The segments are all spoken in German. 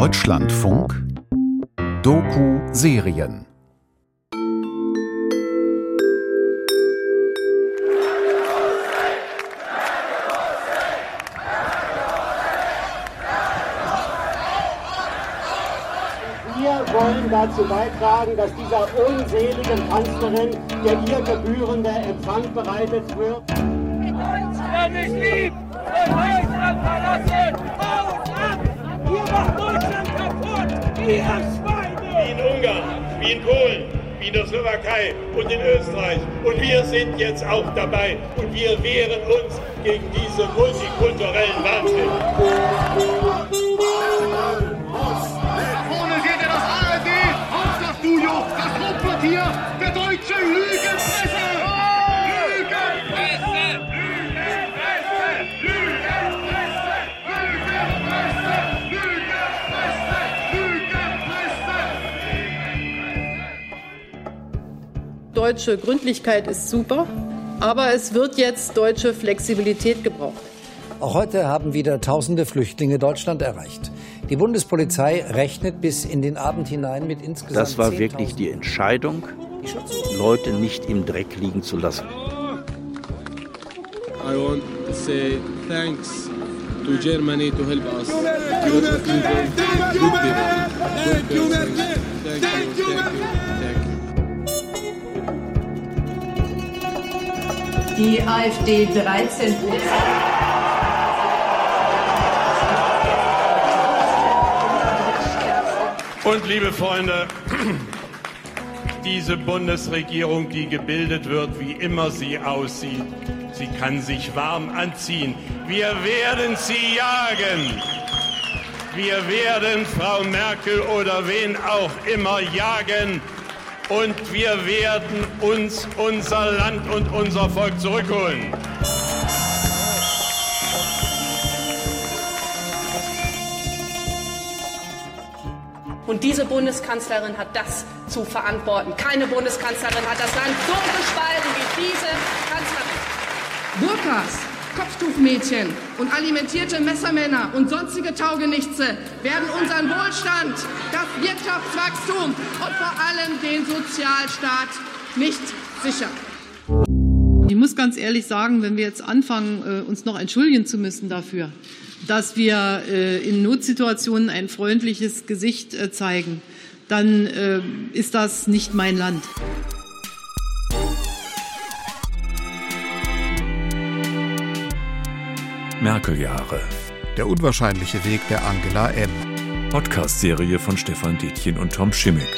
Deutschlandfunk Doku-Serien Wir wollen dazu beitragen, dass dieser unseligen Kanzlerin der ihr gebührende Empfang bereitet wird. Wer mich liebt, soll Deutschland verlassen! Ihr macht Deutschland kaputt! Ihr Schweine! wie in Ungarn, wie in Polen, wie in der Slowakei und in Österreich. Und wir sind jetzt auch dabei und wir wehren uns gegen diesen multikulturellen Wahnsinn. Deutsche Gründlichkeit ist super, aber es wird jetzt deutsche Flexibilität gebraucht. Auch heute haben wieder tausende Flüchtlinge Deutschland erreicht. Die Bundespolizei rechnet bis in den Abend hinein mit insgesamt Das war 10.000 wirklich die Entscheidung, Leute nicht im Dreck liegen zu lassen. I want to say thanks to Germany to help us. Good people, good people, good person. Thank you, thank you, Die AfD 13 Prozent. Und liebe Freunde, diese Bundesregierung, die gebildet wird, wie immer sie aussieht, sie kann sich warm anziehen. Wir werden sie jagen. Wir werden Frau Merkel oder wen auch immer jagen. Und wir werden uns unser Land und unser Volk zurückholen. Und diese Bundeskanzlerin hat das zu verantworten. Keine Bundeskanzlerin hat das Land so gespalten wie diese Kanzlerin. Burkas, Kopftuchmädchen und alimentierte Messermänner und sonstige Taugenichtse werden unseren Wohlstand, das Wirtschaftswachstum und vor allem den Sozialstaat nicht sichern. Ich muss ganz ehrlich sagen, wenn wir jetzt anfangen, äh, uns noch entschuldigen zu müssen dafür, dass wir äh, in Notsituationen ein freundliches Gesicht äh, zeigen, dann ist das nicht mein Land. Merkel-Jahre. Der unwahrscheinliche Weg der Angela M. Podcast-Serie von Stefan Detjen und Tom Schimmick.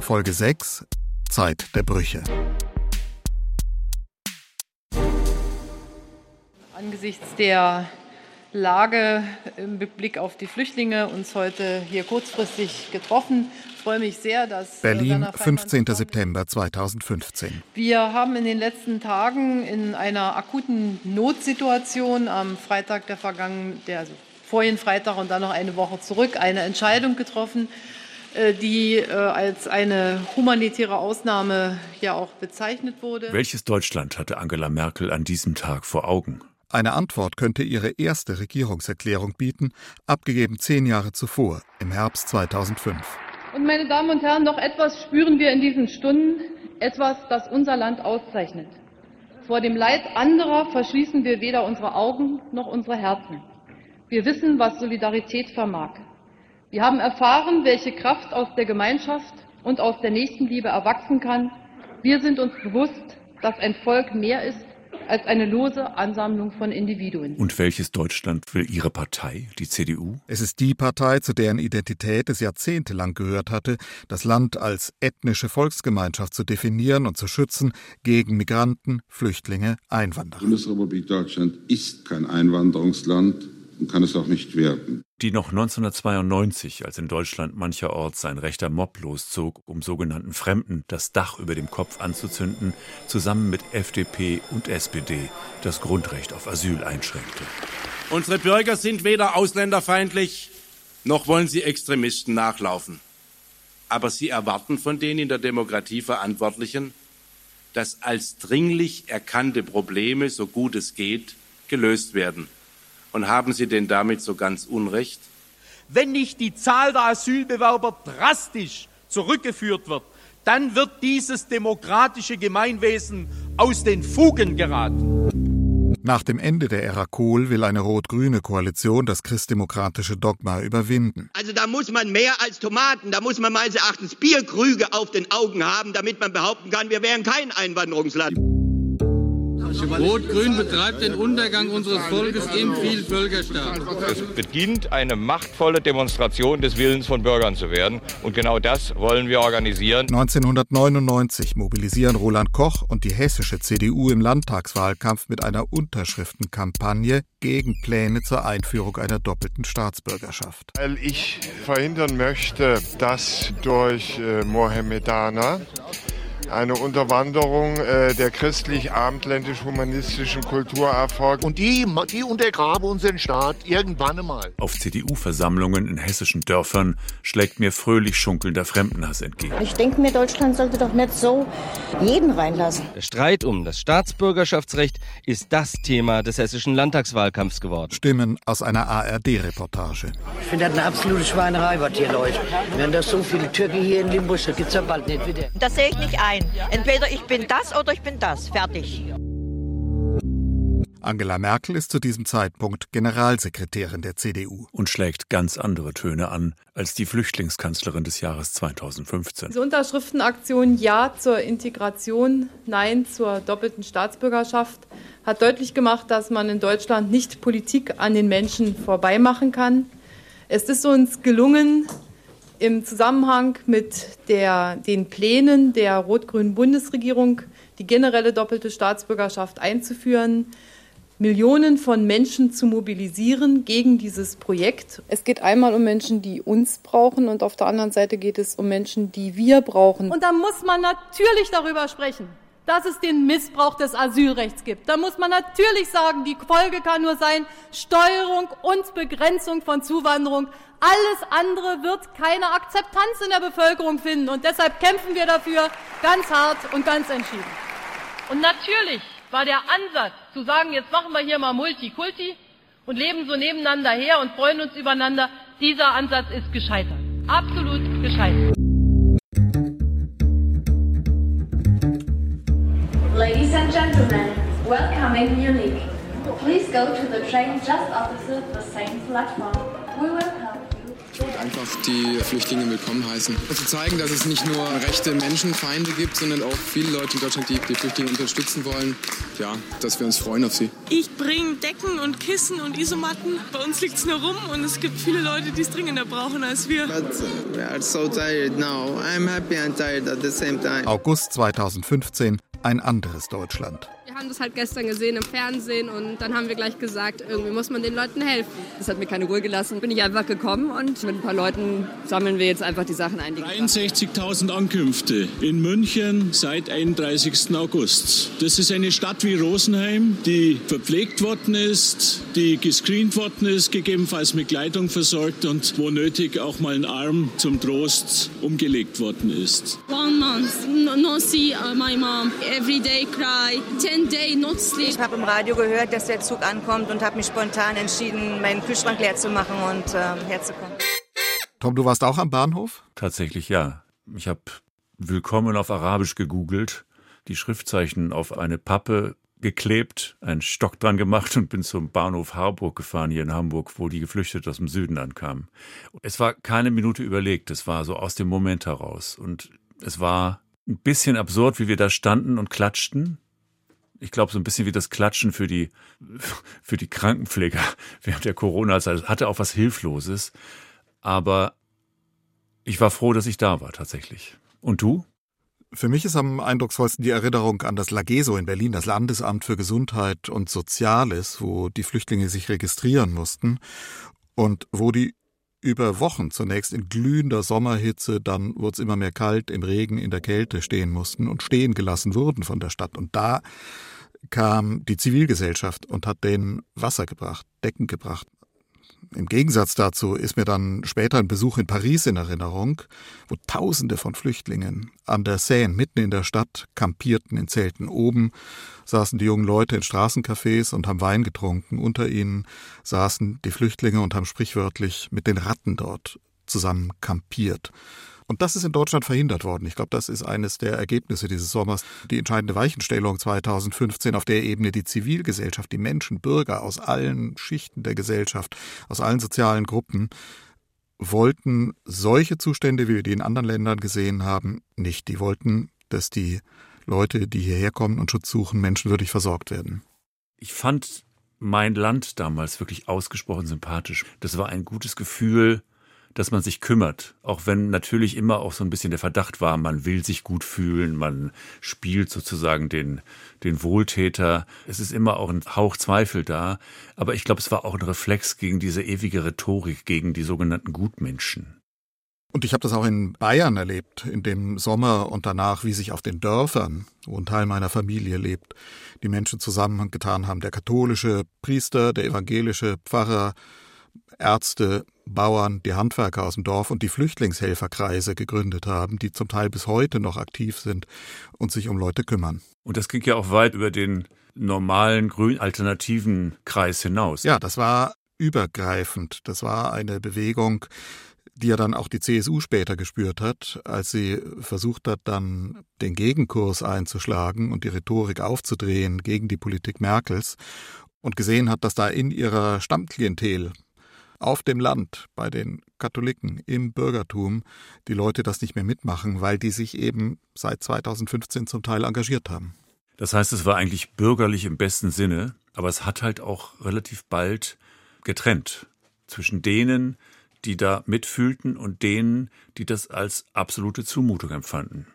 Folge 6 Zeit der Brüche. Angesichts der Lage im Blick auf die Flüchtlinge uns heute hier kurzfristig getroffen. Ich freue mich sehr, dass äh, Berlin, Werner Feimann 15. September 2015. Wir haben in den letzten Tagen in einer akuten Notsituation am Freitag der vergangenen, der, also vorigen Freitag und dann noch eine Woche zurück, eine Entscheidung getroffen, äh, die äh, als eine humanitäre Ausnahme ja auch bezeichnet wurde. Welches Deutschland hatte Angela Merkel an diesem Tag vor Augen? Eine Antwort könnte ihre erste Regierungserklärung bieten, abgegeben zehn Jahre zuvor, im Herbst 2005. Und meine Damen und Herren, noch etwas spüren wir in diesen Stunden, etwas, das unser Land auszeichnet. Vor dem Leid anderer verschließen wir weder unsere Augen noch unsere Herzen. Wir wissen, was Solidarität vermag. Wir haben erfahren, welche Kraft aus der Gemeinschaft und aus der Nächstenliebe erwachsen kann. Wir sind uns bewusst, dass ein Volk mehr ist als eine lose Ansammlung von Individuen. Und welches Deutschland will Ihre Partei, die CDU? Es ist die Partei, zu deren Identität es jahrzehntelang gehört hatte, das Land als ethnische Volksgemeinschaft zu definieren und zu schützen gegen Migranten, Flüchtlinge, Einwanderer. Die Bundesrepublik Deutschland ist kein Einwanderungsland kann es auch nicht werden. Die noch 1992, als in Deutschland mancherorts ein rechter Mob loszog, um sogenannten Fremden das Dach über dem Kopf anzuzünden, zusammen mit FDP und SPD das Grundrecht auf Asyl einschränkte. Unsere Bürger sind weder ausländerfeindlich, noch wollen sie Extremisten nachlaufen. Aber sie erwarten von den in der Demokratie Verantwortlichen, dass als dringlich erkannte Probleme, so gut es geht, gelöst werden. Und haben Sie denn damit so ganz Unrecht? Wenn nicht die Zahl der Asylbewerber drastisch zurückgeführt wird, dann wird dieses demokratische Gemeinwesen aus den Fugen geraten. Nach dem Ende der Ära Kohl will eine rot-grüne Koalition das christdemokratische Dogma überwinden. Also da muss man mehr als Tomaten, da muss man meines Erachtens Bierkrüge auf den Augen haben, damit man behaupten kann, wir wären kein Einwanderungsland. Rot-Grün betreibt den Untergang unseres Volkes im Vielvölkerstaat. Es beginnt eine machtvolle Demonstration des Willens von Bürgern zu werden. Und genau das wollen wir organisieren. 1999 mobilisieren Roland Koch und die hessische CDU im Landtagswahlkampf mit einer Unterschriftenkampagne gegen Pläne zur Einführung einer doppelten Staatsbürgerschaft. Weil ich verhindern möchte, dass durch äh, Mohammedaner eine Unterwanderung äh, der christlich-abendländisch-humanistischen Kultur erfolgt. Und die, die untergraben unseren Staat irgendwann einmal. Auf CDU-Versammlungen in hessischen Dörfern schlägt mir fröhlich schunkelnder Fremdenhass entgegen. Ich denke mir, Deutschland sollte doch nicht so jeden reinlassen. Der Streit um das Staatsbürgerschaftsrecht ist das Thema des hessischen Landtagswahlkampfs geworden. Stimmen aus einer ARD-Reportage. Ich finde das eine absolute Schweinerei, was hier läuft. Wenn da so viele Türken hier in Limburg, das gibt's ja bald nicht wieder. Das sehe ich nicht ein. Entweder ich bin das oder ich bin das. Fertig. Angela Merkel ist zu diesem Zeitpunkt Generalsekretärin der CDU. Und schlägt ganz andere Töne an als die Flüchtlingskanzlerin des Jahres 2015. Diese Unterschriftenaktion Ja zur Integration, Nein zur doppelten Staatsbürgerschaft hat deutlich gemacht, dass man in Deutschland nicht Politik an den Menschen vorbeimachen kann. Es ist uns gelungen, im Zusammenhang mit der, den Plänen der rot-grünen Bundesregierung die generelle doppelte Staatsbürgerschaft einzuführen, Millionen von Menschen zu mobilisieren gegen dieses Projekt. Es geht einmal um Menschen, die uns brauchen und auf der anderen Seite geht es um Menschen, die wir brauchen. Und da muss man natürlich darüber sprechen, dass es den Missbrauch des Asylrechts gibt. Da muss man natürlich sagen, die Folge kann nur sein Steuerung und Begrenzung von Zuwanderung. Alles andere wird keine Akzeptanz in der Bevölkerung finden. Und deshalb kämpfen wir dafür ganz hart und ganz entschieden. Und natürlich war der Ansatz zu sagen, jetzt machen wir hier mal Multikulti und leben so nebeneinander her und freuen uns übereinander, dieser Ansatz ist gescheitert. Absolut gescheitert. Ladies and gentlemen, welcome in Munich. Please go to the train just opposite the same platform. We welcome. Ich wollte einfach die Flüchtlinge willkommen heißen. Und zu zeigen, dass es nicht nur rechte Menschenfeinde gibt, sondern auch viele Leute in Deutschland, die die Flüchtlinge unterstützen wollen. Ja, dass wir uns freuen auf sie. Ich bringe Decken und Kissen und Isomatten. Bei uns liegt es nur rum und es gibt viele Leute, die es dringender brauchen als wir. But we are so tired now. I'm happy and tired at the same time. August 2015, ein anderes Deutschland. Wir haben das halt gestern gesehen im Fernsehen und dann haben wir gleich gesagt, irgendwie muss man den Leuten helfen. Das hat mir keine Ruhe gelassen. Bin ich einfach gekommen und mit ein paar Leuten sammeln wir jetzt einfach die Sachen ein. 63.000 Ankünfte in München seit 31. August. Das ist eine Stadt wie Rosenheim, die verpflegt worden ist, die gescreent worden ist, gegebenenfalls mit Kleidung versorgt und wo nötig auch mal ein Arm zum Trost umgelegt worden ist. One month, no, no see uh, my mom. Every day cry. Ten day not sleep. Ich habe im Radio gehört, dass der Zug ankommt und habe mich spontan entschieden, meinen Kühlschrank leer zu machen und äh, herzukommen. Tom, du warst auch am Bahnhof? Tatsächlich ja. Ich habe Willkommen auf Arabisch gegoogelt, die Schriftzeichen auf eine Pappe geklebt, einen Stock dran gemacht und bin zum Bahnhof Harburg gefahren hier in Hamburg, wo die Geflüchteten aus dem Süden ankamen. Es war keine Minute überlegt, es war so aus dem Moment heraus. Und es war ein bisschen absurd, wie wir da standen und klatschten. Ich glaube, so ein bisschen wie das Klatschen für die, für die Krankenpfleger während der Corona-Zeit. Hatte auch was Hilfloses. Aber ich war froh, dass ich da war, tatsächlich. Und du? Für mich ist am eindrucksvollsten die Erinnerung an das Lageso in Berlin, das Landesamt für Gesundheit und Soziales, wo die Flüchtlinge sich registrieren mussten und wo die über Wochen zunächst in glühender Sommerhitze, dann wurde es immer mehr kalt, im Regen, in der Kälte stehen mussten und stehen gelassen wurden von der Stadt. Und da kam die Zivilgesellschaft und hat denen Wasser gebracht, Decken gebracht, Im Gegensatz dazu ist mir dann später ein Besuch in Paris in Erinnerung, wo Tausende von Flüchtlingen an der Seine mitten in der Stadt kampierten in Zelten. Oben saßen die jungen Leute in Straßencafés und haben Wein getrunken. Unter ihnen saßen die Flüchtlinge und haben sprichwörtlich mit den Ratten dort zusammen kampiert. Und das ist in Deutschland verhindert worden. Ich glaube, das ist eines der Ergebnisse dieses Sommers. Die entscheidende Weichenstellung 2015 auf der Ebene die Zivilgesellschaft, die Menschen, Bürger aus allen Schichten der Gesellschaft, aus allen sozialen Gruppen wollten solche Zustände, wie wir die in anderen Ländern gesehen haben, nicht. Die wollten, dass die Leute, die hierher kommen und Schutz suchen, menschenwürdig versorgt werden. Ich fand mein Land damals wirklich ausgesprochen sympathisch. Das war ein gutes Gefühl, dass man sich kümmert, auch wenn natürlich immer auch so ein bisschen der Verdacht war, man will sich gut fühlen, man spielt sozusagen den, den Wohltäter. Es ist immer auch ein Hauch Zweifel da, aber ich glaube, es war auch ein Reflex gegen diese ewige Rhetorik, gegen die sogenannten Gutmenschen. Und ich habe das auch in Bayern erlebt, in dem Sommer und danach, wie sich auf den Dörfern, wo ein Teil meiner Familie lebt, die Menschen zusammengetan haben. Der katholische Priester, der evangelische Pfarrer, Ärzte, Bauern, die Handwerker aus dem Dorf und die Flüchtlingshelferkreise gegründet haben, die zum Teil bis heute noch aktiv sind und sich um Leute kümmern. Und das ging ja auch weit über den normalen grün-alternativen Kreis hinaus. Ja, das war übergreifend. Das war eine Bewegung, die ja dann auch die CSU später gespürt hat, als sie versucht hat, dann den Gegenkurs einzuschlagen und die Rhetorik aufzudrehen gegen die Politik Merkels und gesehen hat, dass da in ihrer Stammklientel auf dem Land, bei den Katholiken, im Bürgertum, die Leute das nicht mehr mitmachen, weil die sich eben seit 2015 zum Teil engagiert haben. Das heißt, es war eigentlich bürgerlich im besten Sinne, aber es hat halt auch relativ bald getrennt zwischen denen, die da mitfühlten und denen, die das als absolute Zumutung empfanden.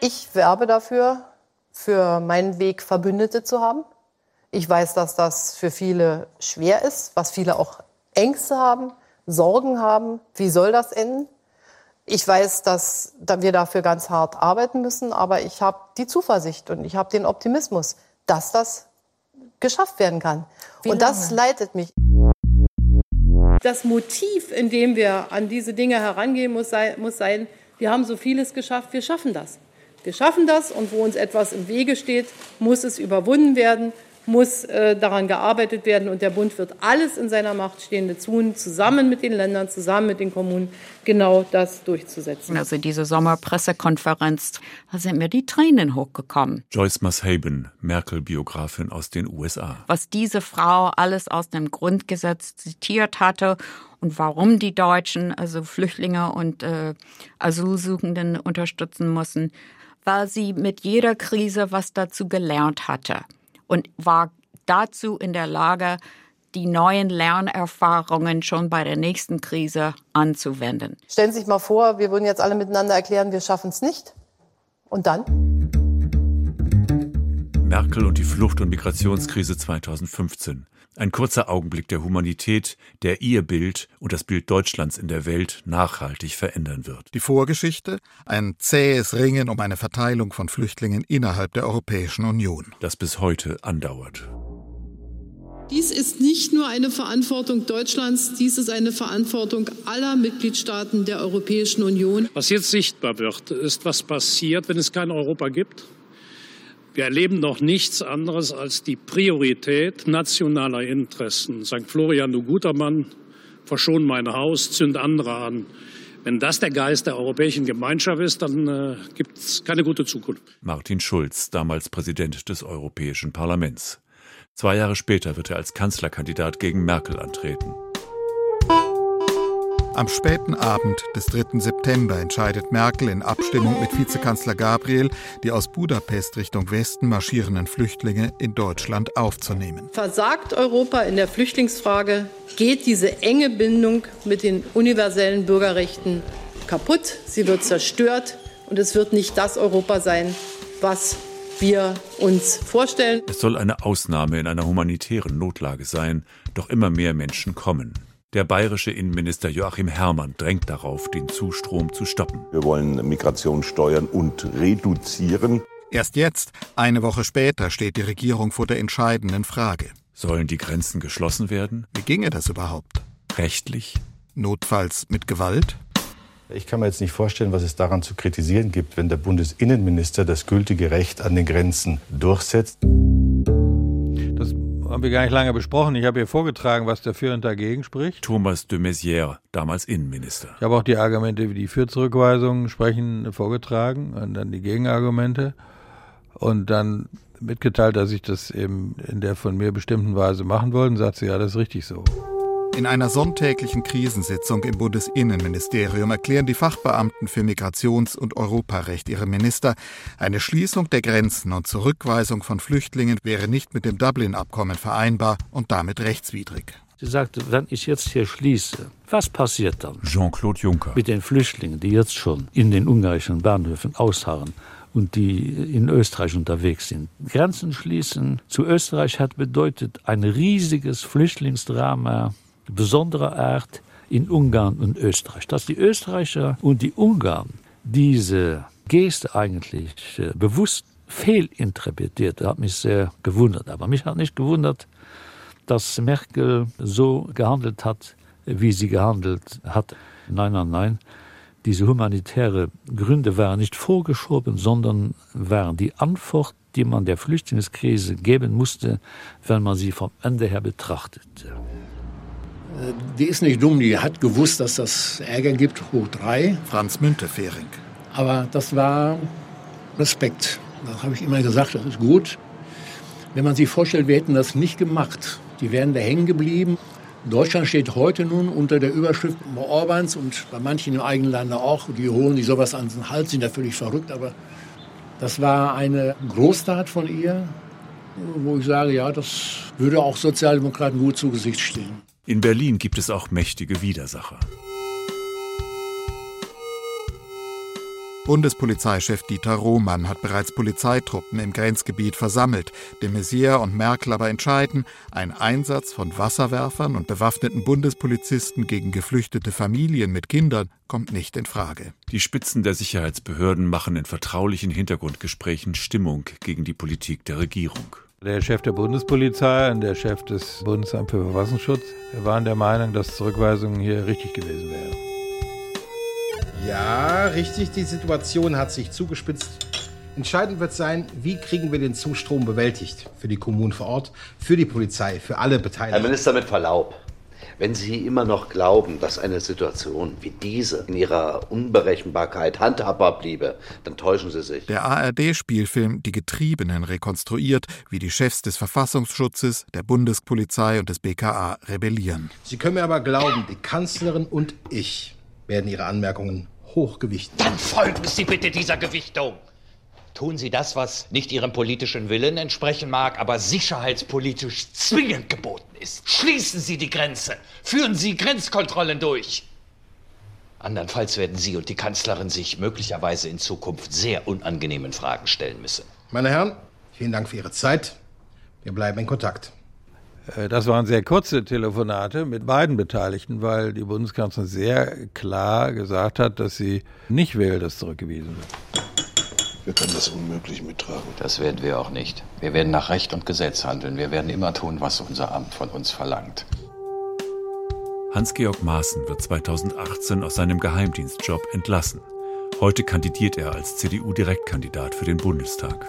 Ich werbe dafür, für meinen Weg Verbündete zu haben. Ich weiß, dass das für viele schwer ist, was viele auch Ängste haben, Sorgen haben. Wie soll das enden? Ich weiß, dass wir dafür ganz hart arbeiten müssen, aber ich habe die Zuversicht und ich habe den Optimismus, dass das geschafft werden kann. Wie und lange? das leitet mich. Das Motiv, in dem wir an diese Dinge herangehen, muss sein, muss sein, wir haben so vieles geschafft, wir schaffen das. Wir schaffen das und wo uns etwas im Wege steht, muss es überwunden werden muss äh, daran gearbeitet werden und der Bund wird alles in seiner Macht Stehende tun, zusammen mit den Ländern, zusammen mit den Kommunen, genau das durchzusetzen. Also diese Sommerpressekonferenz, da sind mir die Tränen hochgekommen. Joyce Mashaben, Merkel-Biografin aus den USA. Was diese Frau alles aus dem Grundgesetz zitiert hatte und warum die Deutschen also Flüchtlinge und äh, Asylsuchenden unterstützen mussten, weil sie mit jeder Krise was dazu gelernt hatte und war dazu in der Lage, die neuen Lernerfahrungen schon bei der nächsten Krise anzuwenden. Stellen Sie sich mal vor, wir würden jetzt alle miteinander erklären, wir schaffen es nicht. Und dann? Merkel und die Flucht- und Migrationskrise 2015. Ein kurzer Augenblick der Humanität, der ihr Bild und das Bild Deutschlands in der Welt nachhaltig verändern wird. Die Vorgeschichte? Ein zähes Ringen um eine Verteilung von Flüchtlingen innerhalb der Europäischen Union. Das bis heute andauert. Dies ist nicht nur eine Verantwortung Deutschlands, dies ist eine Verantwortung aller Mitgliedstaaten der Europäischen Union. Was jetzt sichtbar wird, ist, was passiert, wenn es kein Europa gibt wir erleben noch nichts anderes als die Priorität nationaler Interessen. St. Florian, du guter Mann, verschon mein Haus, zünd andere an. Wenn das der Geist der europäischen Gemeinschaft ist, dann äh, gibt es keine gute Zukunft. Martin Schulz, damals Präsident des Europäischen Parlaments. Zwei Jahre später wird er als Kanzlerkandidat gegen Merkel antreten. Am späten Abend des 3. September entscheidet Merkel in Abstimmung mit Vizekanzler Gabriel, die aus Budapest Richtung Westen marschierenden Flüchtlinge in Deutschland aufzunehmen. Versagt Europa in der Flüchtlingsfrage, geht diese enge Bindung mit den universellen Bürgerrechten kaputt, sie wird zerstört und es wird nicht das Europa sein, was wir uns vorstellen. Es soll eine Ausnahme in einer humanitären Notlage sein, doch immer mehr Menschen kommen. Der bayerische Innenminister Joachim Herrmann drängt darauf, den Zustrom zu stoppen. Wir wollen Migration steuern und reduzieren. Erst jetzt, eine Woche später, steht die Regierung vor der entscheidenden Frage. Sollen die Grenzen geschlossen werden? Wie ginge das überhaupt? Rechtlich? Notfalls mit Gewalt? Ich kann mir jetzt nicht vorstellen, was es daran zu kritisieren gibt, wenn der Bundesinnenminister das gültige Recht an den Grenzen durchsetzt. Haben wir gar nicht lange besprochen. Ich habe hier vorgetragen, was dafür und dagegen spricht. Thomas de Maizière, damals Innenminister. Ich habe auch die Argumente, wie die für Zurückweisungen sprechen, vorgetragen und dann die Gegenargumente. Und dann mitgeteilt, dass ich das eben in der von mir bestimmten Weise machen wollte, und sagt sie, ja, das ist richtig so. In einer sonntäglichen Krisensitzung im Bundesinnenministerium erklären die Fachbeamten für Migrations- und Europarecht ihre Minister, eine Schließung der Grenzen und Zurückweisung von Flüchtlingen wäre nicht mit dem Dublin-Abkommen vereinbar und damit rechtswidrig. Sie sagte, wenn ich jetzt hier schließe, was passiert dann? Jean-Claude Juncker. Mit den Flüchtlingen, die jetzt schon in den ungarischen Bahnhöfen ausharren und die in Österreich unterwegs sind. Grenzen schließen zu Österreich hat bedeutet ein riesiges Flüchtlingsdrama besonderer Art in Ungarn und Österreich. Dass die Österreicher und die Ungarn diese Geste eigentlich äh, bewusst fehlinterpretiert, hat mich sehr gewundert. Aber mich hat nicht gewundert, dass Merkel so gehandelt hat, wie sie gehandelt hat. Nein, nein, nein. Diese humanitäre Gründe waren nicht vorgeschoben, sondern waren die Antwort, die man der Flüchtlingskrise geben musste, wenn man sie vom Ende her betrachtete. Die ist nicht dumm, die hat gewusst, dass das Ärger gibt, hoch drei. Franz Müntefering. Aber das war Respekt. Das habe ich immer gesagt, das ist gut. Wenn man sich vorstellt, wir hätten das nicht gemacht, die wären da hängen geblieben. Deutschland steht heute nun unter der Überschrift Orbans und bei manchen im eigenen Lande auch. Die holen die sowas an den Hals, sind da völlig verrückt. Aber das war eine Großtat von ihr, wo ich sage, ja, das würde auch Sozialdemokraten gut zu Gesicht stehen. In Berlin gibt es auch mächtige Widersacher. Bundespolizeichef Dieter Rohmann hat bereits Polizeitruppen im Grenzgebiet versammelt. De Maizière und Merkel aber entscheiden, ein Einsatz von Wasserwerfern und bewaffneten Bundespolizisten gegen geflüchtete Familien mit Kindern kommt nicht in Frage. Die Spitzen der Sicherheitsbehörden machen in vertraulichen Hintergrundgesprächen Stimmung gegen die Politik der Regierung. Der Chef der Bundespolizei und der Chef des Bundesamts für Verfassungsschutz waren der Meinung, dass Zurückweisungen hier richtig gewesen wären. Ja, richtig, die Situation hat sich zugespitzt. Entscheidend wird sein, wie kriegen wir den Zustrom bewältigt. Für die Kommunen vor Ort, für die Polizei, für alle Beteiligten. Herr Minister, mit Verlaub. Wenn Sie immer noch glauben, dass eine Situation wie diese in ihrer Unberechenbarkeit handhabbar bliebe, dann täuschen Sie sich. Der ARD-Spielfilm Die Getriebenen rekonstruiert, wie die Chefs des Verfassungsschutzes, der Bundespolizei und des BKA rebellieren. Sie können mir aber glauben, die Kanzlerin und ich werden Ihre Anmerkungen hochgewichten. Dann folgen Sie bitte dieser Gewichtung. Tun Sie das, was nicht Ihrem politischen Willen entsprechen mag, aber sicherheitspolitisch zwingend geboten ist. Schließen Sie die Grenze. Führen Sie Grenzkontrollen durch. Andernfalls werden Sie und die Kanzlerin sich möglicherweise in Zukunft sehr unangenehmen Fragen stellen müssen. Meine Herren, vielen Dank für Ihre Zeit. Wir bleiben in Kontakt. Äh, das waren sehr kurze Telefonate mit beiden Beteiligten, weil die Bundeskanzlerin sehr klar gesagt hat, dass sie nicht will, dass zurückgewiesen wird. Wir können das unmöglich mittragen. Das werden wir auch nicht. Wir werden nach Recht und Gesetz handeln. Wir werden immer tun, was unser Amt von uns verlangt. Hans-Georg Maaßen wird 2018 aus seinem Geheimdienstjob entlassen. Heute kandidiert er als CDU-Direktkandidat für den Bundestag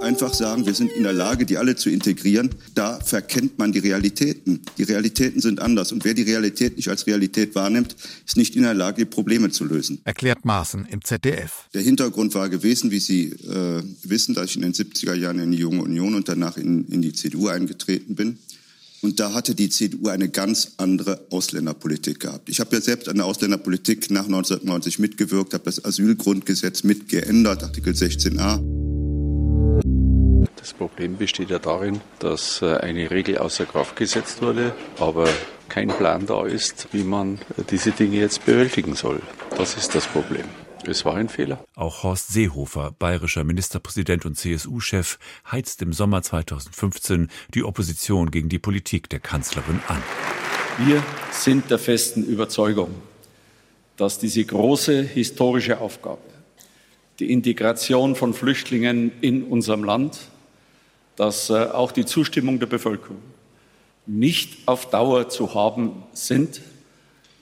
einfach sagen, wir sind in der Lage, die alle zu integrieren, da verkennt man die Realitäten. Die Realitäten sind anders. Und wer die Realität nicht als Realität wahrnimmt, ist nicht in der Lage, die Probleme zu lösen. Erklärt Maaßen im ZDF. Der Hintergrund war gewesen, wie Sie äh, wissen, dass ich in den 70er Jahren in die Junge Union und danach in, in die CDU eingetreten bin. Und da hatte die CDU eine ganz andere Ausländerpolitik gehabt. Ich habe ja selbst an der Ausländerpolitik nach 1990 mitgewirkt, habe das Asylgrundgesetz mitgeändert, Artikel 16a. Das Problem besteht ja darin, dass äh, eine Regel außer Kraft gesetzt wurde, aber kein Plan da ist, wie man äh, diese Dinge jetzt bewältigen soll. Das ist das Problem. Es war ein Fehler. Auch Horst Seehofer, bayerischer Ministerpräsident und CSU-Chef, heizt im Sommer 2015 die Opposition gegen die Politik der Kanzlerin an. Wir sind der festen Überzeugung, dass diese große historische Aufgabe die Integration von Flüchtlingen in unserem Land, dass äh, auch die Zustimmung der Bevölkerung nicht auf Dauer zu haben sind,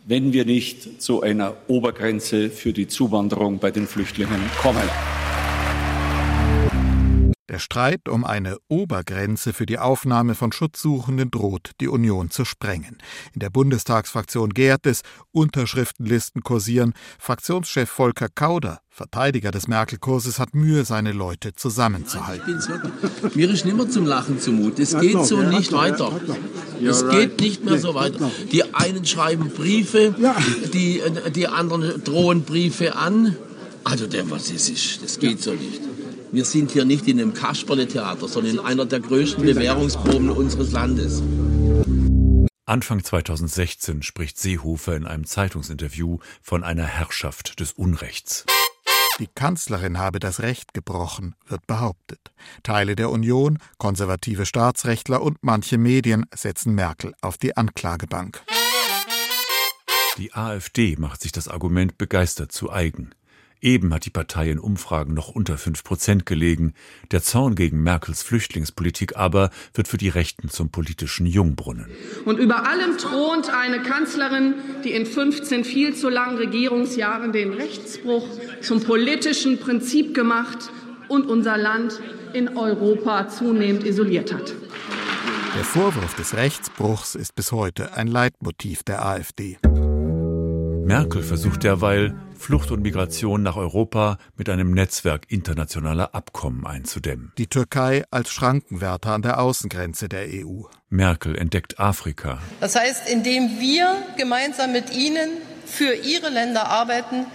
wenn wir nicht zu einer Obergrenze für die Zuwanderung bei den Flüchtlingen kommen. Der Streit um eine Obergrenze für die Aufnahme von Schutzsuchenden droht, die Union zu sprengen. In der Bundestagsfraktion gärt es, Unterschriftenlisten kursieren. Fraktionschef Volker Kauder, Verteidiger des Merkel-Kurses, hat Mühe, seine Leute zusammenzuhalten. So, mir ist nicht mehr zum Lachen zumut. Es geht so nicht weiter. Es geht nicht mehr so weiter. Die einen schreiben Briefe, die, die anderen drohen Briefe an. Also, der, was ist, das geht so nicht. Wir sind hier nicht in einem Kasperle-Theater, sondern in einer der größten Bewährungsproben unseres Landes. Anfang 2016 spricht Seehofer in einem Zeitungsinterview von einer Herrschaft des Unrechts. Die Kanzlerin habe das Recht gebrochen, wird behauptet. Teile der Union, konservative Staatsrechtler und manche Medien setzen Merkel auf die Anklagebank. Die AfD macht sich das Argument begeistert zu eigen. Eben hat die Partei in Umfragen noch unter fünf Prozent gelegen. Der Zorn gegen Merkels Flüchtlingspolitik aber wird für die Rechten zum politischen Jungbrunnen. Und über allem thront eine Kanzlerin, die in 15 viel zu langen Regierungsjahren den Rechtsbruch zum politischen Prinzip gemacht und unser Land in Europa zunehmend isoliert hat. Der Vorwurf des Rechtsbruchs ist bis heute ein Leitmotiv der AfD. Merkel versucht derweil, Flucht und Migration nach Europa mit einem Netzwerk internationaler Abkommen einzudämmen. Die Türkei als Schrankenwärter an der Außengrenze der EU. Merkel entdeckt Afrika. Das heißt, indem wir gemeinsam mit Ihnen für Ihre Länder arbeiten,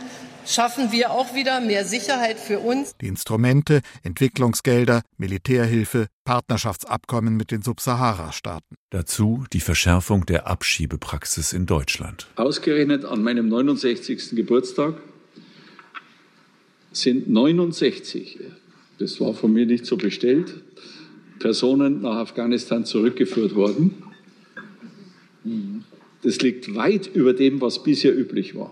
schaffen wir auch wieder mehr Sicherheit für uns. Die Instrumente, Entwicklungsgelder, Militärhilfe, Partnerschaftsabkommen mit den Subsahara-Staaten. Dazu die Verschärfung der Abschiebepraxis in Deutschland. Ausgerechnet an meinem 69. Geburtstag sind 69, das war von mir nicht so bestellt, Personen nach Afghanistan zurückgeführt worden. Das liegt weit über dem, was bisher üblich war.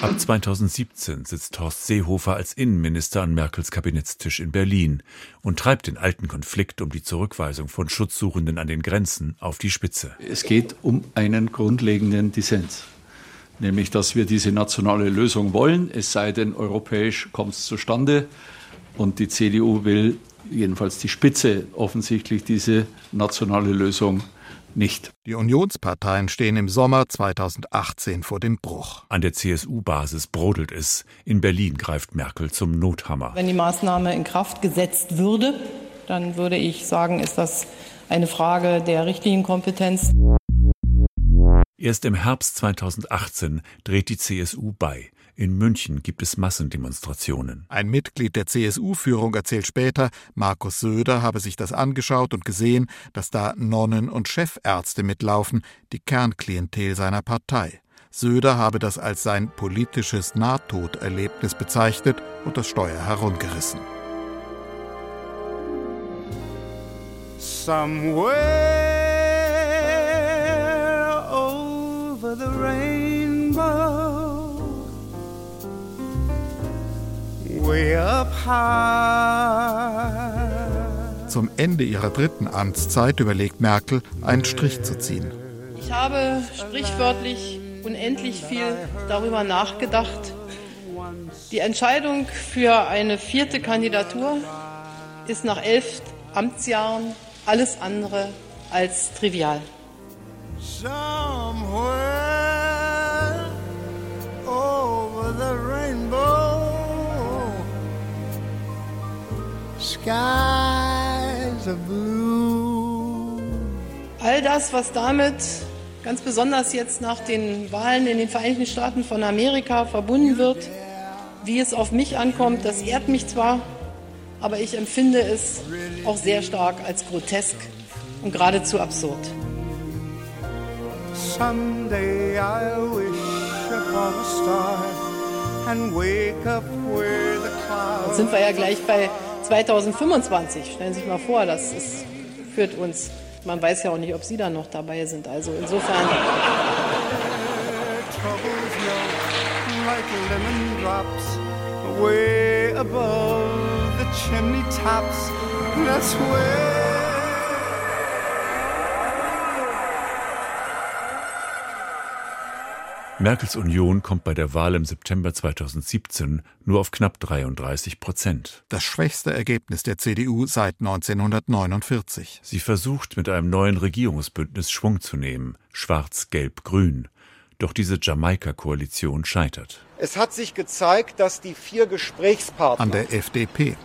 Ab 2017 sitzt Horst Seehofer als Innenminister an Merkels Kabinettstisch in Berlin und treibt den alten Konflikt um die Zurückweisung von Schutzsuchenden an den Grenzen auf die Spitze. Es geht um einen grundlegenden Dissens, nämlich dass wir diese nationale Lösung wollen, es sei denn, europäisch kommt es zustande. Und die CDU will jedenfalls die Spitze offensichtlich diese nationale Lösung nicht. Die Unionsparteien stehen im Sommer 2018 vor dem Bruch. An der CSU-Basis brodelt es. In Berlin greift Merkel zum Nothammer. Wenn die Maßnahme in Kraft gesetzt würde, dann würde ich sagen, ist das eine Frage der richtigen Kompetenz. Erst im Herbst 2018 dreht die CSU bei. In München gibt es Massendemonstrationen. Ein Mitglied der CSU-Führung erzählt später, Markus Söder habe sich das angeschaut und gesehen, dass da Nonnen und Chefärzte mitlaufen, die Kernklientel seiner Partei. Söder habe das als sein politisches Nahtoderlebnis bezeichnet und das Steuer herumgerissen. Somewhere Zum Ende ihrer dritten Amtszeit überlegt Merkel, einen Strich zu ziehen. Ich habe sprichwörtlich unendlich viel darüber nachgedacht. Die Entscheidung für eine vierte Kandidatur ist nach elf Amtsjahren alles andere als trivial. Somewhere skies are blue. All das, was damit ganz besonders jetzt nach den Wahlen in den Vereinigten Staaten von Amerika verbunden wird, wie es auf mich ankommt, das ehrt mich zwar, aber ich empfinde es auch sehr stark als grotesk und geradezu absurd. Someday I wish upon a star and wake up where the clouds. Jetzt sind wir ja gleich bei 2025. Stellen Sie sich mal vor, das ist, führt uns. Man weiß ja auch nicht, ob Sie da noch dabei sind. Also insofern. That's where. Merkels Union kommt bei der Wahl im September 2017 nur auf knapp 33 Prozent. Das schwächste Ergebnis der CDU seit 1949. Sie versucht mit einem neuen Regierungsbündnis Schwung zu nehmen, schwarz-gelb-grün. Doch diese Jamaika-Koalition scheitert. Es hat sich gezeigt, dass die vier Gesprächspartner an der FDP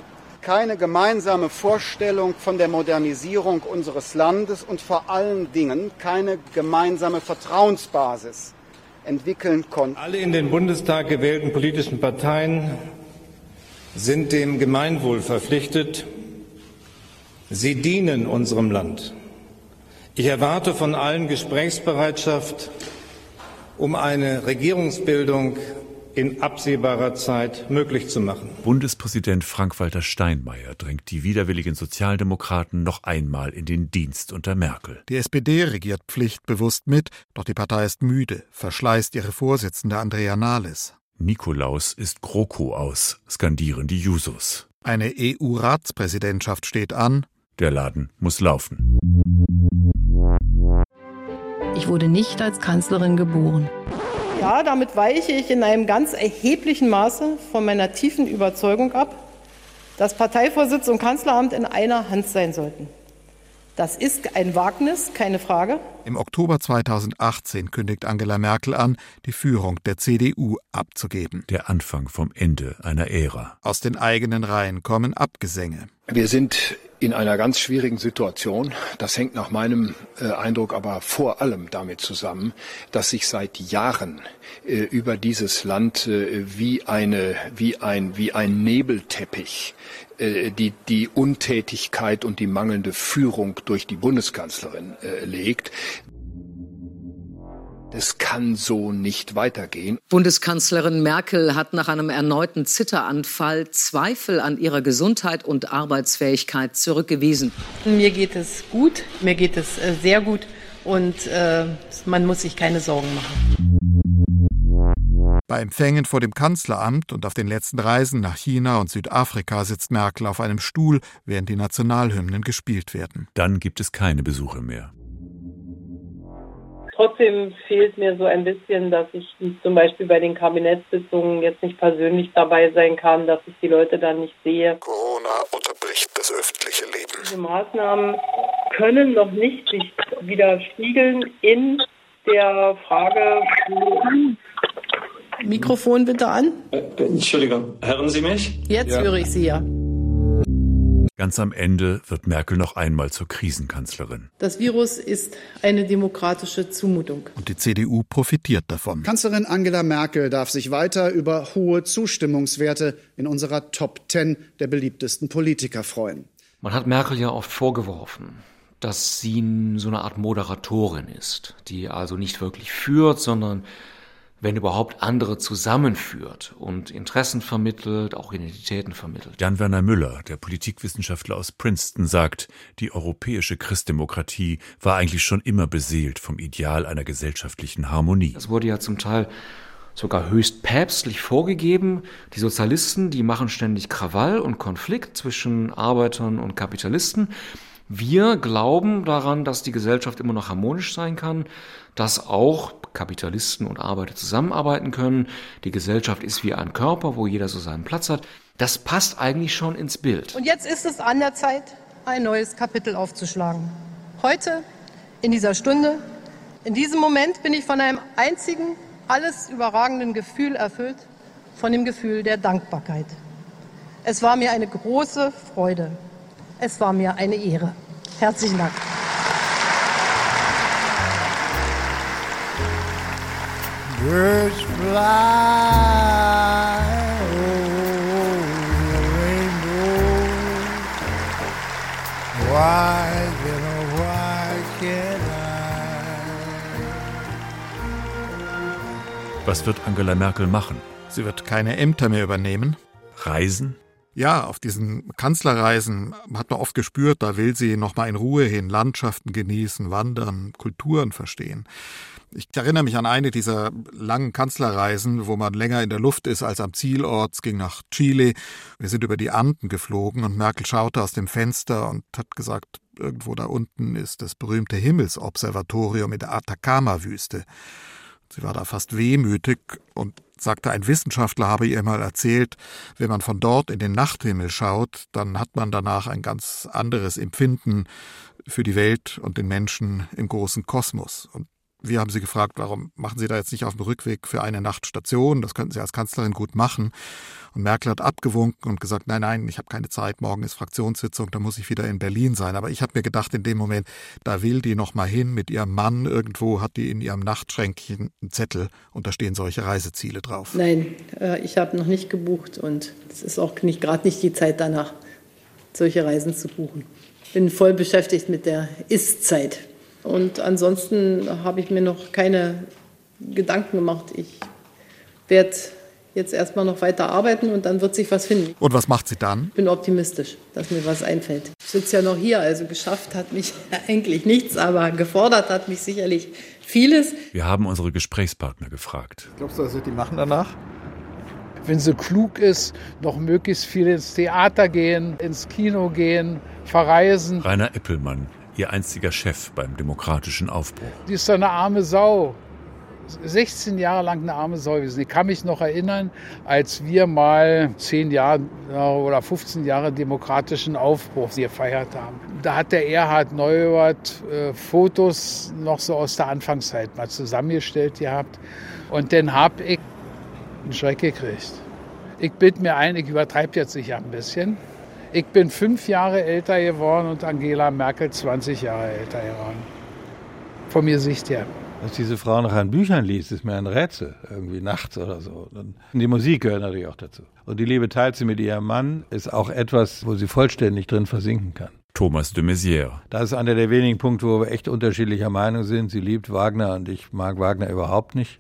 keine gemeinsame Vorstellung von der Modernisierung unseres Landes und vor allen Dingen keine gemeinsame Vertrauensbasis entwickeln konnten. Alle in den Bundestag gewählten politischen Parteien sind dem Gemeinwohl verpflichtet. Sie dienen unserem Land. Ich erwarte von allen Gesprächsbereitschaft, um eine Regierungsbildung in absehbarer Zeit möglich zu machen. Bundespräsident Frank-Walter Steinmeier drängt die widerwilligen Sozialdemokraten noch einmal in den Dienst unter Merkel. Die SPD regiert pflichtbewusst mit, doch die Partei ist müde, verschleißt ihre Vorsitzende Andrea Nahles. Nikolaus ist GroKo aus, skandieren die Jusos. Eine EU-Ratspräsidentschaft steht an. Der Laden muss laufen. Ich wurde nicht als Kanzlerin geboren. Ja, damit weiche ich in einem ganz erheblichen Maße von meiner tiefen Überzeugung ab, dass Parteivorsitz und Kanzleramt in einer Hand sein sollten. Das ist ein Wagnis, keine Frage. Im Oktober 2018 kündigt Angela Merkel an, die Führung der CDU abzugeben. Der Anfang vom Ende einer Ära. Aus den eigenen Reihen kommen Abgesänge. Wir sind in einer ganz schwierigen Situation. Das hängt nach meinem äh, Eindruck aber vor allem damit zusammen, dass sich seit Jahren äh, über dieses Land äh, wie eine, wie ein, wie ein Nebelteppich äh, die, die Untätigkeit und die mangelnde Führung durch die Bundeskanzlerin äh, legt. Es kann so nicht weitergehen. Bundeskanzlerin Merkel hat nach einem erneuten Zitteranfall Zweifel an ihrer Gesundheit und Arbeitsfähigkeit zurückgewiesen. Mir geht es gut, mir geht es äh, sehr gut und äh, man muss sich keine Sorgen machen. Bei Empfängen vor dem Kanzleramt und auf den letzten Reisen nach China und Südafrika sitzt Merkel auf einem Stuhl, während die Nationalhymnen gespielt werden. Dann gibt es keine Besuche mehr. Trotzdem fehlt mir so ein bisschen, dass ich zum Beispiel bei den Kabinettssitzungen jetzt nicht persönlich dabei sein kann, dass ich die Leute dann nicht sehe. Corona unterbricht das öffentliche Leben. Diese Maßnahmen können noch nicht sich widerspiegeln in der Frage. Mikrofon bitte an. Äh, Entschuldigung, hören Sie mich? Jetzt ja. höre ich Sie ja. Ganz am Ende wird Merkel noch einmal zur Krisenkanzlerin. Das Virus ist eine demokratische Zumutung. Und die CDU profitiert davon. Kanzlerin Angela Merkel darf sich weiter über hohe Zustimmungswerte in unserer Top Ten der beliebtesten Politiker freuen. Man hat Merkel ja oft vorgeworfen, dass sie so eine Art Moderatorin ist, die also nicht wirklich führt, sondern wenn überhaupt andere zusammenführt und Interessen vermittelt, auch Identitäten vermittelt. Jan-Werner Müller, der Politikwissenschaftler aus Princeton, sagt, die europäische Christdemokratie war eigentlich schon immer beseelt vom Ideal einer gesellschaftlichen Harmonie. Das wurde ja zum Teil sogar höchst päpstlich vorgegeben. Die Sozialisten, die machen ständig Krawall und Konflikt zwischen Arbeitern und Kapitalisten. Wir glauben daran, dass die Gesellschaft immer noch harmonisch sein kann, dass auch Kapitalisten und Arbeiter zusammenarbeiten können. Die Gesellschaft ist wie ein Körper, wo jeder so seinen Platz hat. Das passt eigentlich schon ins Bild. Und jetzt ist es an der Zeit, ein neues Kapitel aufzuschlagen. Heute, in dieser Stunde, in diesem Moment bin ich von einem einzigen, alles überragenden Gefühl erfüllt, von dem Gefühl der Dankbarkeit. Es war mir eine große Freude. Es war mir eine Ehre. Herzlichen Dank. Birds fly over the rainbow. Why, you know, why can't I? Was wird Angela Merkel machen? Sie wird keine Ämter mehr übernehmen. Reisen? Ja, auf diesen Kanzlerreisen hat man oft gespürt, da will sie noch mal in Ruhe hin, Landschaften genießen, wandern, Kulturen verstehen. Ich erinnere mich an eine dieser langen Kanzlerreisen, wo man länger in der Luft ist als am Zielort. Es ging nach Chile. Wir sind über die Anden geflogen und Merkel schaute aus dem Fenster und hat gesagt, irgendwo da unten ist das berühmte Himmelsobservatorium in der Atacama-Wüste. Sie war da fast wehmütig und sagte, ein Wissenschaftler habe ihr mal erzählt, wenn man von dort in den Nachthimmel schaut, dann hat man danach ein ganz anderes Empfinden für die Welt und den Menschen im großen Kosmos. Und wir haben sie gefragt, warum machen Sie da jetzt nicht auf dem Rückweg für eine Nacht Station? Das könnten Sie als Kanzlerin gut machen. Und Merkel hat abgewunken und gesagt, nein, nein, ich habe keine Zeit, morgen ist Fraktionssitzung, da muss ich wieder in Berlin sein. Aber ich habe mir gedacht, in dem Moment, da will die noch mal hin mit ihrem Mann. Irgendwo hat die in ihrem Nachtschränkchen einen Zettel und da stehen solche Reiseziele drauf. Nein, äh, ich habe noch nicht gebucht und es ist auch nicht gerade nicht die Zeit danach, solche Reisen zu buchen. Bin voll beschäftigt mit der Ist-Zeit. Und ansonsten habe ich mir noch keine Gedanken gemacht. Ich werde jetzt erstmal noch weiter arbeiten und dann wird sich was finden. Und was macht sie dann? Ich bin optimistisch, dass mir was einfällt. Ich sitze ja noch hier, also geschafft hat mich eigentlich nichts, aber gefordert hat mich sicherlich vieles. Wir haben unsere Gesprächspartner gefragt. Glaubst du, was wird die machen danach? Wenn sie klug ist, noch möglichst viel ins Theater gehen, ins Kino gehen, verreisen. Rainer Eppelmann, ihr einziger Chef beim demokratischen Aufbruch. Die ist doch eine arme Sau. 16 Jahre lang eine arme Sau gewesen. Ich kann mich noch erinnern, als wir mal 10 Jahre oder 15 Jahre demokratischen Aufbruch gefeiert haben. Da hat der Erhard Neuwert äh, Fotos noch so aus der Anfangszeit mal zusammengestellt gehabt. Und dann habe ich einen Schreck gekriegt. Ich bitte mir ein, ich übertreibe jetzt sicher ein bisschen. Ich bin fünf Jahre älter geworden und Angela Merkel 20 Jahre älter geworden. Von mir Sicht her. Dass diese Frau noch an Büchern liest, ist mir ein Rätsel, irgendwie nachts oder so. Und die Musik gehört natürlich auch dazu. Und die Liebe teilt sie mit ihrem Mann, ist auch etwas, wo sie vollständig drin versinken kann. Thomas de Maizière. Das ist einer der wenigen Punkte, wo wir echt unterschiedlicher Meinung sind. Sie liebt Wagner und ich mag Wagner überhaupt nicht.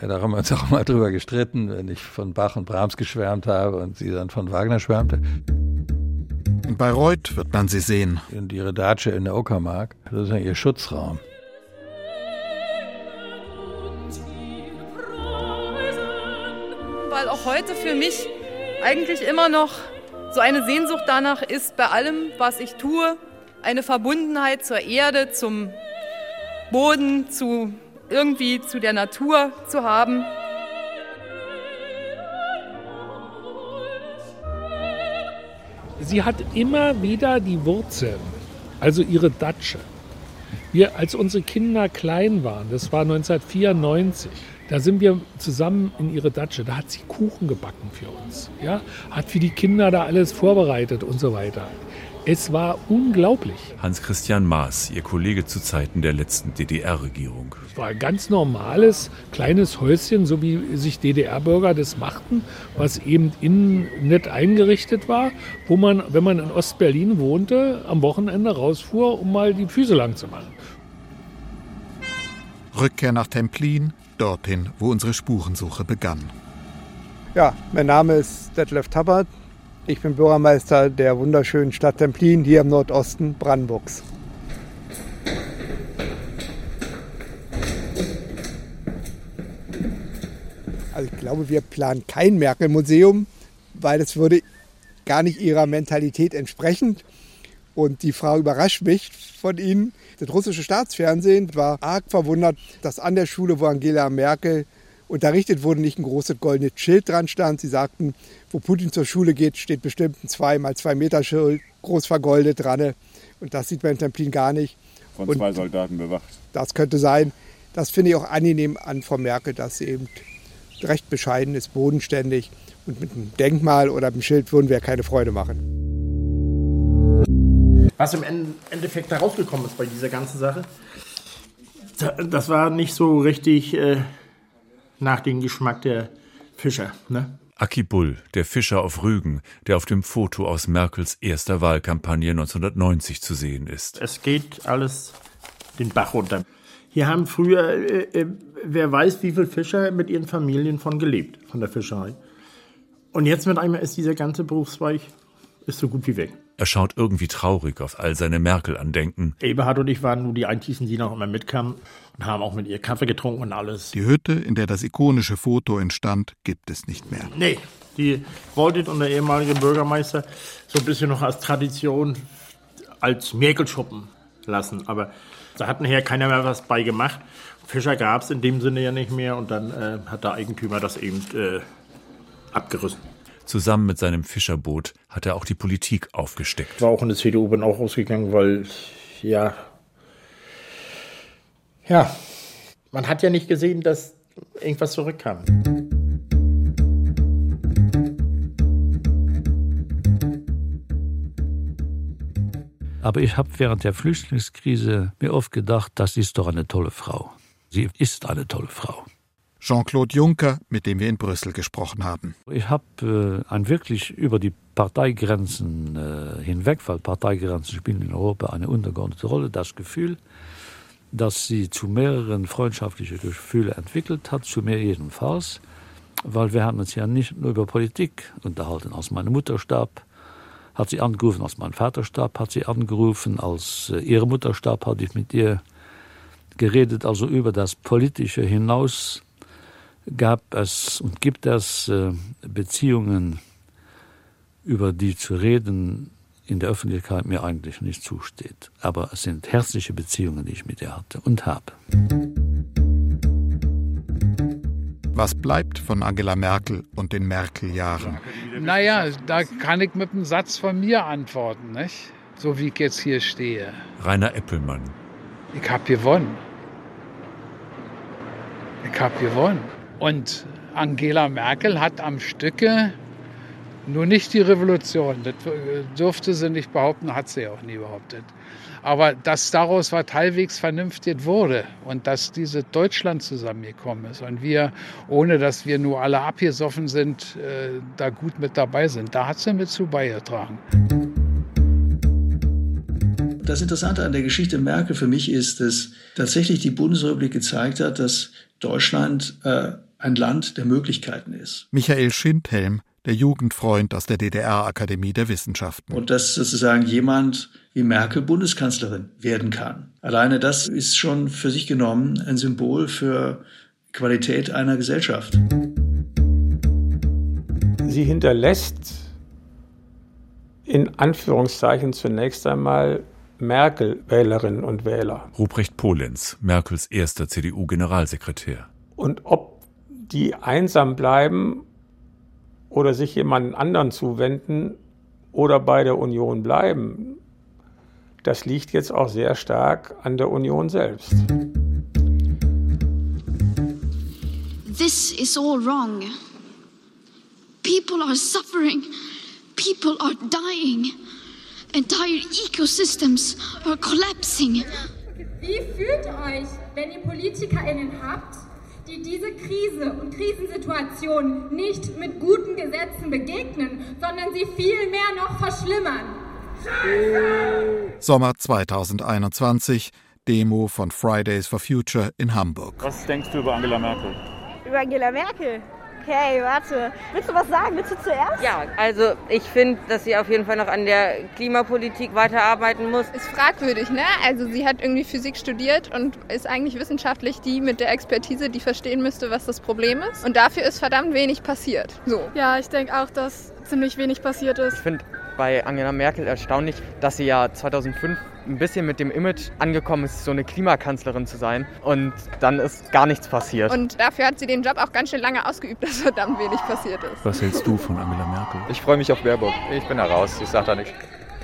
Ja, da haben wir uns auch mal drüber gestritten, wenn ich von Bach und Brahms geschwärmt habe und sie dann von Wagner schwärmte. In Bayreuth wird man sie sehen. Und ihre Datsche in der Uckermark, das ist ja ihr Schutzraum. Weil auch heute für mich eigentlich immer noch so eine Sehnsucht danach ist, bei allem, was ich tue, eine Verbundenheit zur Erde, zum Boden, zu irgendwie zu der Natur zu haben. Sie hat immer wieder die Wurzeln, also ihre Datsche. Wir, als unsere Kinder klein waren, das war 1994, da sind wir zusammen in ihre Datsche. Da hat sie Kuchen gebacken für uns. Ja? Hat für die Kinder da alles vorbereitet und so weiter. Es war unglaublich. Hans-Christian Maas, Ihr Kollege zu Zeiten der letzten DDR-Regierung. Es war ein ganz normales, kleines Häuschen, so wie sich DDR-Bürger das machten, was eben innen nett eingerichtet war, wo man, wenn man in Ostberlin wohnte, am Wochenende rausfuhr, um mal die Füße lang zu machen. Rückkehr nach Templin, dorthin, wo unsere Spurensuche begann. Ja, mein Name ist Detlef Tabbert. Ich bin Bürgermeister der wunderschönen Stadt Templin hier im Nordosten Brandenburgs. Also ich glaube, wir planen kein Merkel-Museum, weil es würde gar nicht ihrer Mentalität entsprechen. Und die Frau überrascht mich von Ihnen. Das russische Staatsfernsehen war arg verwundert, dass an der Schule, wo Angela Merkel unterrichtet wurde, nicht ein großes goldenes Schild dran stand. Sie sagten, wo Putin zur Schule geht, steht bestimmt ein 2 mal 2 Meter Schild, groß vergoldet dran. Und das sieht man in Templin gar nicht. Von zwei Soldaten bewacht. Das könnte sein. Das finde ich auch angenehm an Frau Merkel, dass sie eben recht bescheiden ist, bodenständig. Und mit einem Denkmal oder einem Schild würden wir keine Freude machen. Was im Endeffekt da rausgekommen ist bei dieser ganzen Sache, das war nicht so richtig äh, nach dem Geschmack der Fischer. Ne? Aki Bull, der Fischer auf Rügen, der auf dem Foto aus Merkels erster Wahlkampagne 1990 zu sehen ist. Es geht alles den Bach runter. Hier haben früher, äh, äh, wer weiß, wie viele Fischer mit ihren Familien von gelebt, von der Fischerei. Und jetzt mit einmal ist dieser ganze Berufszweig ist so gut wie weg. Er schaut irgendwie traurig auf all seine Merkel-Andenken. Eberhard und ich waren nur die einzigen, die noch immer mitkamen. Und haben auch mit ihr Kaffee getrunken und alles. Die Hütte, in der das ikonische Foto entstand, gibt es nicht mehr. Nee, die wollte unser ehemaliger Bürgermeister so ein bisschen noch als Tradition als Merkelschuppen lassen. Aber da hat nachher keiner mehr was bei gemacht. Fischer gab es in dem Sinne ja nicht mehr und dann äh, hat der Eigentümer das eben äh, abgerissen. Zusammen mit seinem Fischerboot hat er auch die Politik aufgesteckt. War auch in der CDU, bin auch rausgegangen, weil, ja, ja, man hat ja nicht gesehen, dass irgendwas zurückkam. Aber ich habe während der Flüchtlingskrise mir oft gedacht, das ist doch eine tolle Frau. Sie ist eine tolle Frau. Jean-Claude Juncker, mit dem wir in Brüssel gesprochen haben. Ich habe äh, ein wirklich über die Parteigrenzen äh, hinweg, weil Parteigrenzen spielen in Europa eine untergeordnete Rolle, das Gefühl, dass sie zu mehreren freundschaftliche Gefühle entwickelt hat, zu mir jedenfalls, weil wir haben uns ja nicht nur über Politik unterhalten. Als meine Mutter starb, hat sie angerufen, als mein Vater starb, hat sie angerufen, als äh, ihre Mutter starb, hatte ich mit ihr geredet, also über das politische hinaus gab es und gibt es äh, Beziehungen, über die zu reden in der Öffentlichkeit mir eigentlich nicht zusteht. Aber es sind herzliche Beziehungen, die ich mit ihr hatte und habe. Was bleibt von Angela Merkel und den Merkel-Jahren? Naja, da kann ich mit einem Satz von mir antworten, nicht? so wie ich jetzt hier stehe. Rainer Eppelmann. Ich habe gewonnen. Ich habe gewonnen. Und Angela Merkel hat am Stücke nur nicht die Revolution. Das dürfte sie nicht behaupten, hat sie auch nie behauptet. Aber dass daraus was halbwegs vernünftig wurde und dass diese Deutschland zusammengekommen ist und wir, ohne dass wir nur alle abgesoffen sind, äh, da gut mit dabei sind, da hat sie mit zu beigetragen. Das Interessante an der Geschichte Merkel für mich ist, dass tatsächlich die Bundesrepublik gezeigt hat, dass Deutschland äh, ein Land der Möglichkeiten ist. Michael Schindhelm, der Jugendfreund aus der DDR-Akademie der Wissenschaften. Und dass sozusagen jemand wie Merkel Bundeskanzlerin werden kann. Alleine das ist schon für sich genommen ein Symbol für Qualität einer Gesellschaft. Sie hinterlässt in Anführungszeichen zunächst einmal Merkel-Wählerinnen und Wähler. Ruprecht Polenz, Merkels erster CDU-Generalsekretär. Und ob die einsam bleiben oder sich jemanden anderen zuwenden oder bei der Union bleiben, das liegt jetzt auch sehr stark an der Union selbst. This is all wrong. People are suffering. People are dying. Entire ecosystems are collapsing. Wie fühlt euch, wenn ihr PolitikerInnen habt, die diese Krise und Krisensituation nicht mit guten Gesetzen begegnen, sondern sie vielmehr noch verschlimmern? Sommer 2021, Demo von Fridays for Future in Hamburg. Was denkst du über Angela Merkel? Über Angela Merkel? Okay, warte. Willst du was sagen? Willst du zuerst? Ja, also ich finde, dass sie auf jeden Fall noch an der Klimapolitik weiterarbeiten muss. Ist fragwürdig, ne? Also sie hat irgendwie Physik studiert und ist eigentlich wissenschaftlich die mit der Expertise, die verstehen müsste, was das Problem ist. Und dafür ist verdammt wenig passiert. So. Ja, ich denke auch, dass ziemlich wenig passiert ist. Ich finde bei Angela Merkel erstaunlich, dass sie ja 2005 ein bisschen mit dem Image angekommen ist, so eine Klimakanzlerin zu sein. Und dann ist gar nichts passiert. Und dafür hat sie den Job auch ganz schön lange ausgeübt, dass verdammt wenig passiert ist. Was hältst du von Angela Merkel? Ich freue mich auf Baerbock. Ich bin da raus. Ich sage da nichts.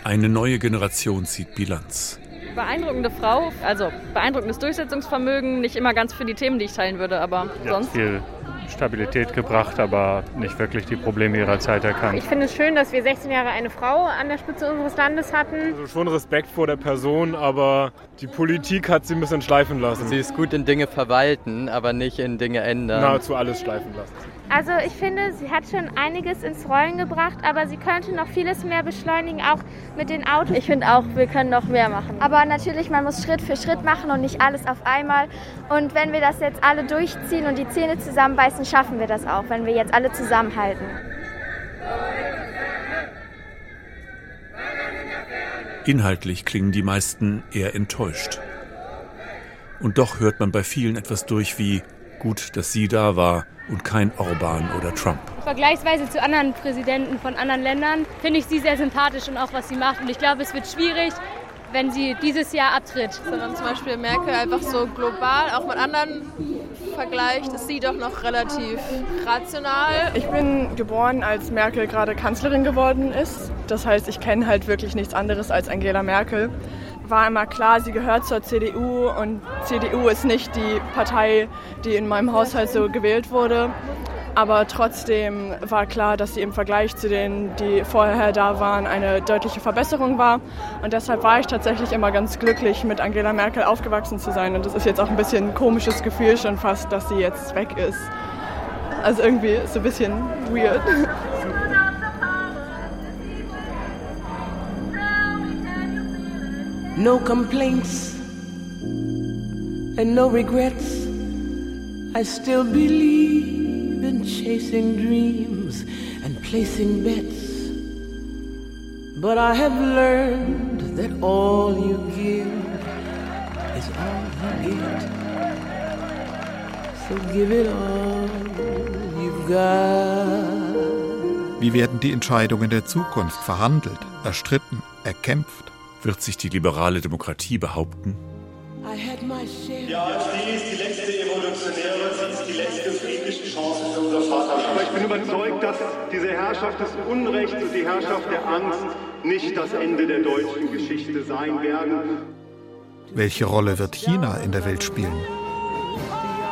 Eine neue Generation zieht Bilanz. Beeindruckende Frau, also beeindruckendes Durchsetzungsvermögen, nicht immer ganz für die Themen, die ich teilen würde, aber ja, sonst. Viel Stabilität gebracht, aber nicht wirklich die Probleme ihrer Zeit erkannt. Ich finde es schön, dass wir 16 Jahre eine Frau an der Spitze unseres Landes hatten. Also schon Respekt vor der Person, aber die Politik hat sie ein bisschen schleifen lassen. Sie ist gut in Dinge verwalten, aber nicht in Dinge ändern. Nahezu alles schleifen lassen. Also ich finde, sie hat schon einiges ins Rollen gebracht, aber sie könnte noch vieles mehr beschleunigen, auch mit den Autos. Ich finde auch, wir können noch mehr machen. Aber natürlich, man muss Schritt für Schritt machen und nicht alles auf einmal. Und wenn wir das jetzt alle durchziehen und die Zähne zusammenbeißen, schaffen wir das auch, wenn wir jetzt alle zusammenhalten. Inhaltlich klingen die meisten eher enttäuscht. Und doch hört man bei vielen etwas durch wie gut, dass sie da war und kein Orban oder Trump. Vergleichsweise zu anderen Präsidenten von anderen Ländern finde ich sie sehr sympathisch und auch was sie macht. Und ich glaube, es wird schwierig, wenn sie dieses Jahr abtritt. Wenn man zum Beispiel Merkel einfach so global auch mit anderen vergleicht, ist sie doch noch relativ rational. Ich bin geboren, als Merkel gerade Kanzlerin geworden ist. Das heißt, ich kenne halt wirklich nichts anderes als Angela Merkel war immer klar, sie gehört zur CDU und CDU ist nicht die Partei, die in meinem Haushalt so gewählt wurde. Aber trotzdem war klar, dass sie im Vergleich zu denen, die vorher da waren, eine deutliche Verbesserung war. Und deshalb war ich tatsächlich immer ganz glücklich, mit Angela Merkel aufgewachsen zu sein. Und das ist jetzt auch ein bisschen ein komisches Gefühl schon fast, dass sie jetzt weg ist. Also irgendwie es ein bisschen weird. No complaints and no regrets. I still believe in chasing dreams and placing bets. But I have learned that all you give is all you get. So give it all you've got. Wie werden die Entscheidungen der Zukunft verhandelt, erstritten, erkämpft? Wird sich die liberale Demokratie behaupten? Ja, sie ist die letzte evolutionäre, sie ist die letzte friedliche Chance für unser Vaterland. Aber ich bin überzeugt, dass diese Herrschaft des Unrechts und die Herrschaft der Angst nicht das Ende der deutschen Geschichte sein werden. Welche Rolle wird China in der Welt spielen?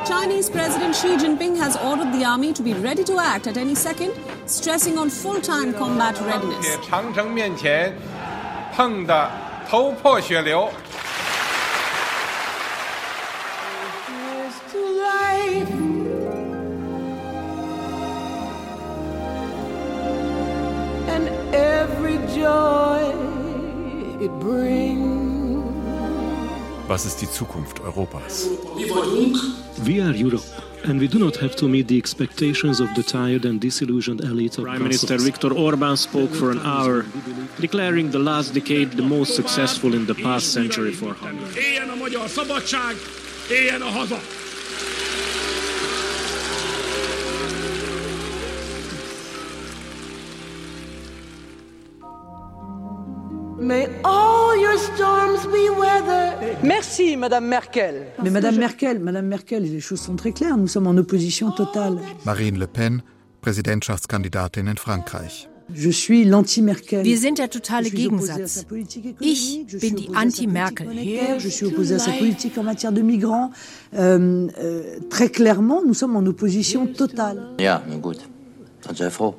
Chinese President Xi Jinping has ordered the army to be ready to act at any second, stressing on full-time combat readiness. 碰得头破血流。Was ist die Zukunft Europas? We are Europe. And we do not have to meet the expectations of the tired and disillusioned elite of Prime Minister Viktor Orban spoke for an hour, declaring the last decade the most successful in the past century for Hungary. May all your storms be weather. Merci, Madame Merkel. Mais Madame Merkel, Madame Merkel, les choses sont très claires. Nous sommes en opposition totale. Marine Le Pen, Präsidentschaftskandidatin in Frankreich. Je suis l'anti-Merkel. Wir sind der totale Gegensatz. Ich bin die Anti-Merkel. Je suis opposée à sa politique en matière de migrants. Euh, euh, très clairement, nous sommes en opposition totale. Ja, nun gut. Dann sei froh.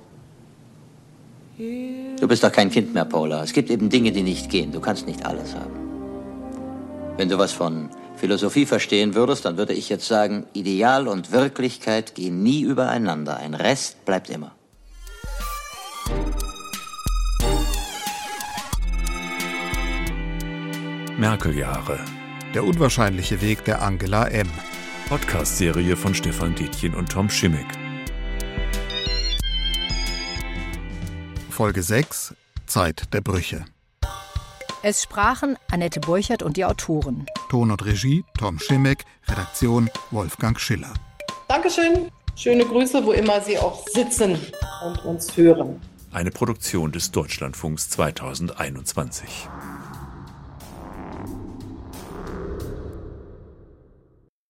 Du bist doch kein Kind mehr, Paula. Es gibt eben Dinge, die nicht gehen. Du kannst nicht alles haben. Wenn du was von Philosophie verstehen würdest, dann würde ich jetzt sagen, Ideal und Wirklichkeit gehen nie übereinander. Ein Rest bleibt immer. Merkel-Jahre. Der unwahrscheinliche Weg der Angela M. Podcast-Serie von Stefan Dietjen und Tom Schimmick. Folge 6 Zeit der Brüche. Es sprachen Annette Borchert und die Autoren. Ton und Regie Tom Schimmick, Redaktion Wolfgang Schiller. Dankeschön. Schöne Grüße, wo immer Sie auch sitzen und uns hören. Eine Produktion des Deutschlandfunks 2021.